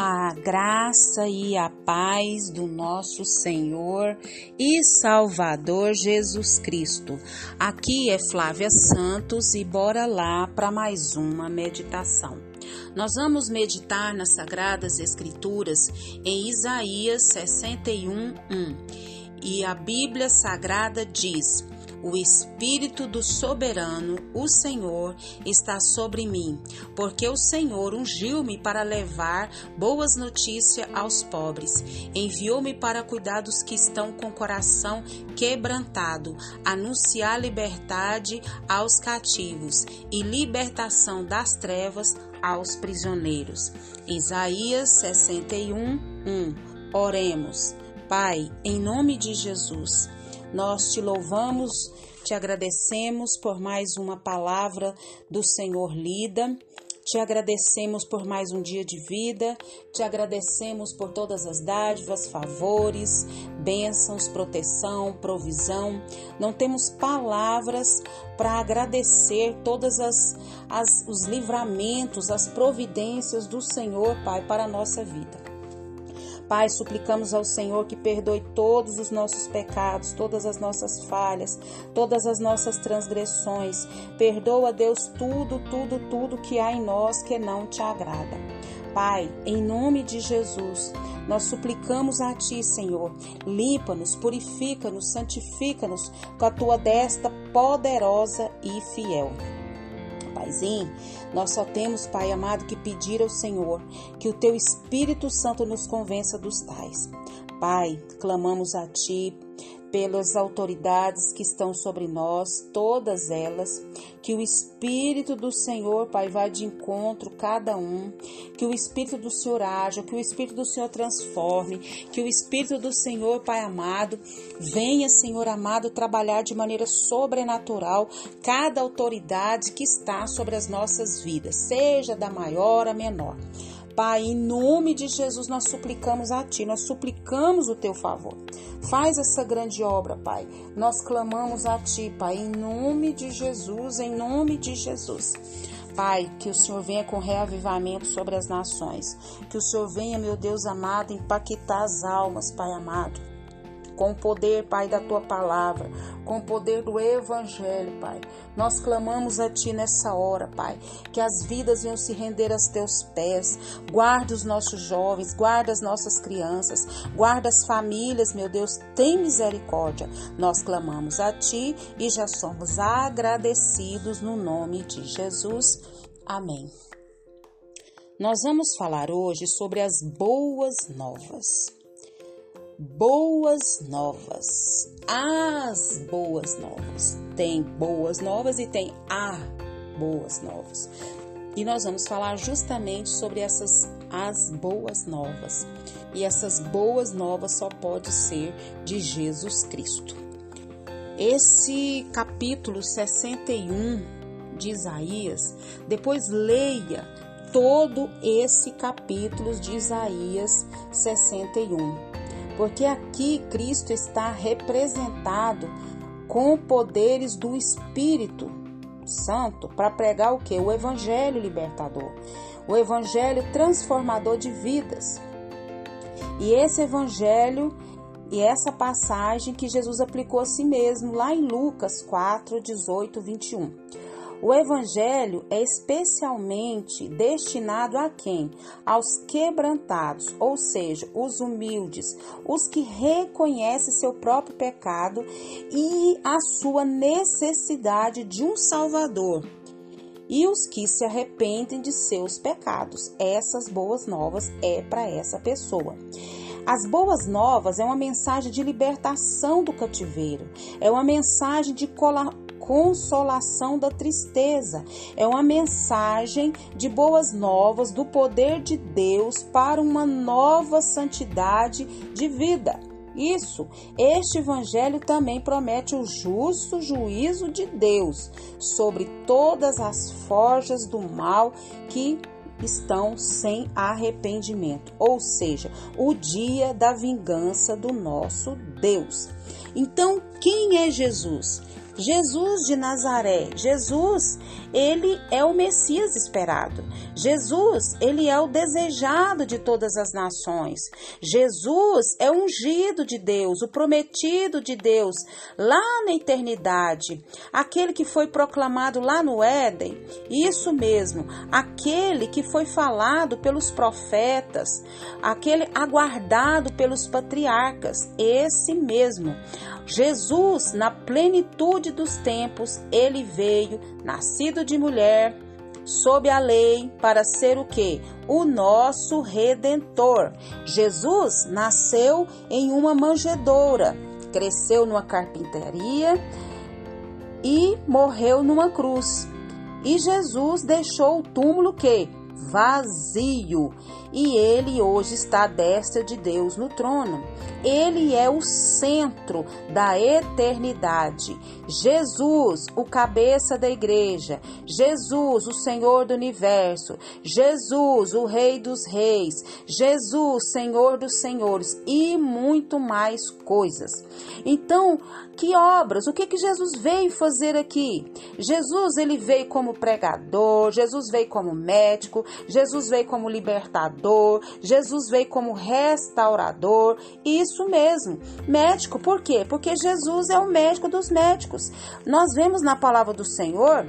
a graça e a paz do nosso Senhor e Salvador Jesus Cristo. Aqui é Flávia Santos e bora lá para mais uma meditação. Nós vamos meditar nas Sagradas Escrituras em Isaías 61, 1. E a Bíblia Sagrada diz: o Espírito do Soberano, o Senhor, está sobre mim, porque o Senhor ungiu-me para levar boas notícias aos pobres. Enviou-me para cuidar dos que estão com o coração quebrantado, anunciar liberdade aos cativos e libertação das trevas aos prisioneiros. Isaías 61, 1. Oremos. Pai, em nome de Jesus, nós te louvamos, te agradecemos por mais uma palavra do Senhor lida. Te agradecemos por mais um dia de vida, te agradecemos por todas as dádivas, favores, bênçãos, proteção, provisão. Não temos palavras para agradecer todas as, as os livramentos, as providências do Senhor, Pai, para a nossa vida. Pai, suplicamos ao Senhor que perdoe todos os nossos pecados, todas as nossas falhas, todas as nossas transgressões. Perdoa, Deus, tudo, tudo, tudo que há em nós que não te agrada. Pai, em nome de Jesus, nós suplicamos a Ti, Senhor, limpa-nos, purifica-nos, santifica-nos com a Tua destra poderosa e fiel. Paizinho, nós só temos, Pai amado, que pedir ao Senhor que o Teu Espírito Santo nos convença dos tais. Pai, clamamos a Ti pelas autoridades que estão sobre nós, todas elas, que o Espírito do Senhor, Pai, vá de encontro cada um, que o Espírito do Senhor haja, que o Espírito do Senhor transforme, que o Espírito do Senhor, Pai amado, venha, Senhor amado, trabalhar de maneira sobrenatural cada autoridade que está sobre as nossas vidas, seja da maior a menor. Pai, em nome de Jesus, nós suplicamos a Ti, nós suplicamos o Teu favor. Faz essa grande obra, Pai. Nós clamamos a Ti, Pai, em nome de Jesus, em nome de Jesus. Pai, que o Senhor venha com reavivamento sobre as nações. Que o Senhor venha, meu Deus amado, impactar as almas, Pai amado com o poder, Pai, da tua palavra, com o poder do Evangelho, Pai. Nós clamamos a Ti nessa hora, Pai, que as vidas venham se render aos Teus pés. Guarda os nossos jovens, guarda as nossas crianças, guarda as famílias, meu Deus, tem misericórdia. Nós clamamos a Ti e já somos agradecidos no nome de Jesus. Amém. Nós vamos falar hoje sobre as boas novas boas novas. As boas novas. Tem boas novas e tem a boas novas. E nós vamos falar justamente sobre essas as boas novas. E essas boas novas só pode ser de Jesus Cristo. Esse capítulo 61 de Isaías, depois leia todo esse capítulo de Isaías 61 porque aqui Cristo está representado com poderes do Espírito Santo para pregar o que? O Evangelho libertador, o Evangelho transformador de vidas. E esse Evangelho e essa passagem que Jesus aplicou a si mesmo lá em Lucas 4, 18, 21. O evangelho é especialmente destinado a quem? Aos quebrantados, ou seja, os humildes, os que reconhecem seu próprio pecado e a sua necessidade de um Salvador. E os que se arrependem de seus pecados. Essas boas novas é para essa pessoa. As boas novas é uma mensagem de libertação do cativeiro, é uma mensagem de consolação da tristeza. É uma mensagem de boas novas do poder de Deus para uma nova santidade de vida. Isso, este evangelho também promete o justo juízo de Deus sobre todas as forjas do mal que estão sem arrependimento, ou seja, o dia da vingança do nosso Deus. Então, quem é Jesus? Jesus de Nazaré, Jesus, ele é o Messias esperado. Jesus, ele é o desejado de todas as nações. Jesus é ungido de Deus, o prometido de Deus lá na eternidade, aquele que foi proclamado lá no Éden. Isso mesmo, aquele que foi falado pelos profetas, aquele aguardado pelos patriarcas, esse mesmo. Jesus, na plenitude dos tempos, ele veio, nascido de mulher, sob a lei, para ser o que? O nosso redentor. Jesus nasceu em uma manjedoura, cresceu numa carpintaria e morreu numa cruz. E Jesus deixou o túmulo que vazio e ele hoje está à destra de Deus no trono. Ele é o centro da eternidade. Jesus, o cabeça da igreja. Jesus, o Senhor do universo. Jesus, o Rei dos reis. Jesus, Senhor dos senhores e muito mais coisas. Então, que obras? O que que Jesus veio fazer aqui? Jesus, ele veio como pregador, Jesus veio como médico, Jesus veio como libertador, Jesus veio como restaurador. Isso mesmo, médico. Por quê? Porque Jesus é o médico dos médicos. Nós vemos na palavra do Senhor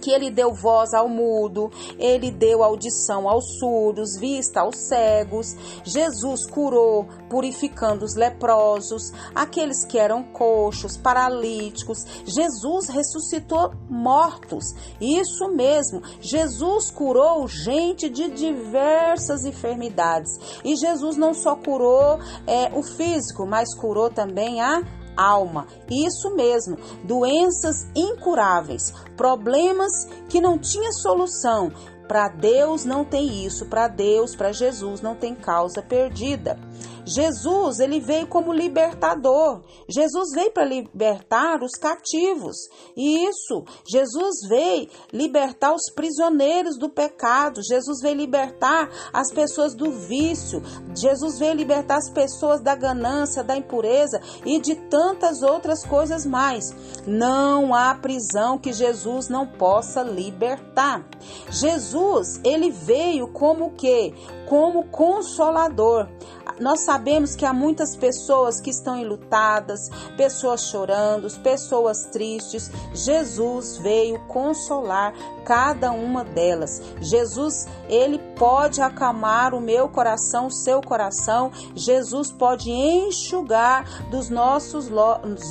que ele deu voz ao mudo, ele deu audição aos surdos, vista aos cegos. Jesus curou, purificando os leprosos, aqueles que eram coxos, paralíticos. Jesus ressuscitou mortos. Isso mesmo, Jesus curou gente de diversas enfermidades. E Jesus não só curou é, o físico, mas curou também a alma. Isso mesmo, doenças incuráveis, problemas que não tinha solução. Para Deus não tem isso, para Deus, para Jesus não tem causa perdida. Jesus, ele veio como libertador. Jesus veio para libertar os cativos. E isso, Jesus veio libertar os prisioneiros do pecado. Jesus veio libertar as pessoas do vício. Jesus veio libertar as pessoas da ganância, da impureza e de tantas outras coisas mais. Não há prisão que Jesus não possa libertar. Jesus, ele veio como que? Como consolador. Nós sabemos que há muitas pessoas que estão enlutadas, pessoas chorando, pessoas tristes. Jesus veio consolar cada uma delas. Jesus, ele pode acalmar o meu coração, o seu coração. Jesus pode enxugar dos nossos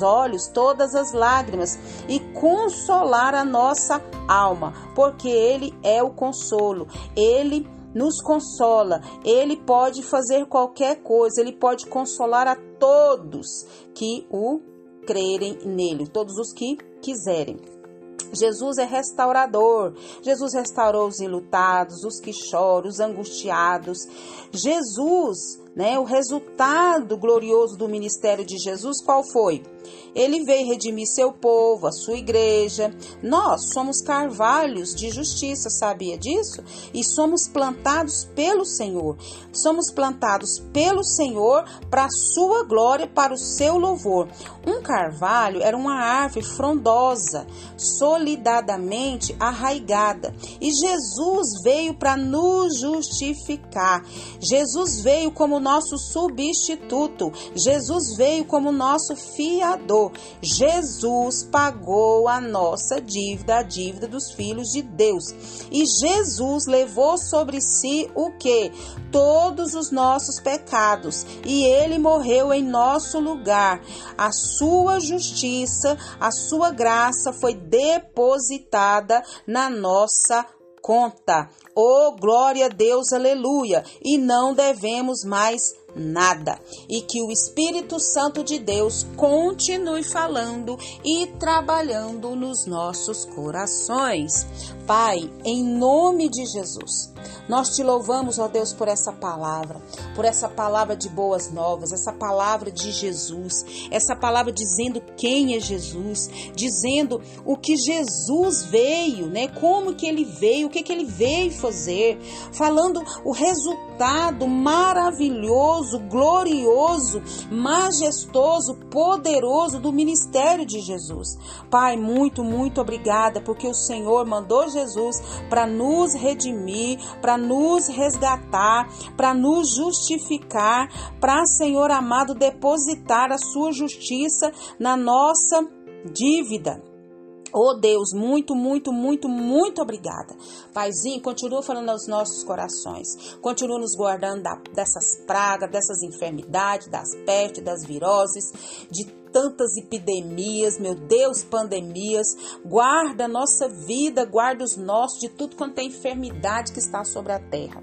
olhos todas as lágrimas e consolar a nossa alma, porque ele é o consolo. Ele nos consola. Ele pode fazer qualquer coisa, ele pode consolar a todos que o crerem nele, todos os que quiserem. Jesus é restaurador. Jesus restaurou os enlutados, os que choram, os angustiados. Jesus, né, o resultado glorioso do ministério de Jesus qual foi? Ele veio redimir seu povo, a sua igreja. Nós somos carvalhos de justiça, sabia disso? E somos plantados pelo Senhor. Somos plantados pelo Senhor para a sua glória, para o seu louvor. Um carvalho era uma árvore frondosa, solidadamente arraigada. E Jesus veio para nos justificar. Jesus veio como nosso substituto. Jesus veio como nosso fiador. Jesus pagou a nossa dívida, a dívida dos filhos de Deus. E Jesus levou sobre si o que? Todos os nossos pecados. E ele morreu em nosso lugar. A sua justiça, a sua graça foi depositada na nossa conta. Oh, glória a Deus, aleluia! E não devemos mais nada. E que o Espírito Santo de Deus continue falando e trabalhando nos nossos corações. Pai, em nome de Jesus, nós te louvamos, ó Deus, por essa palavra, por essa palavra de boas novas, essa palavra de Jesus, essa palavra dizendo quem é Jesus, dizendo o que Jesus veio, né? Como que ele veio, o que que ele veio fazer, falando o resultado maravilhoso glorioso, majestoso, poderoso do ministério de Jesus. Pai, muito, muito obrigada, porque o Senhor mandou Jesus para nos redimir, para nos resgatar, para nos justificar, para, Senhor amado, depositar a sua justiça na nossa dívida. Oh Deus, muito, muito, muito, muito obrigada. Paizinho, continua falando aos nossos corações. Continua nos guardando da, dessas pragas, dessas enfermidades, das pestes, das viroses, de tantas epidemias, meu Deus, pandemias. Guarda a nossa vida, guarda os nossos de tudo quanto é enfermidade que está sobre a terra.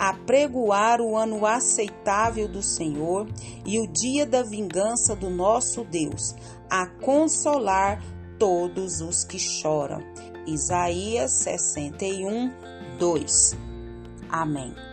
apregoar o ano aceitável do Senhor e o dia da vingança do nosso Deus, a consolar todos os que choram. Isaías 61, 2. Amém.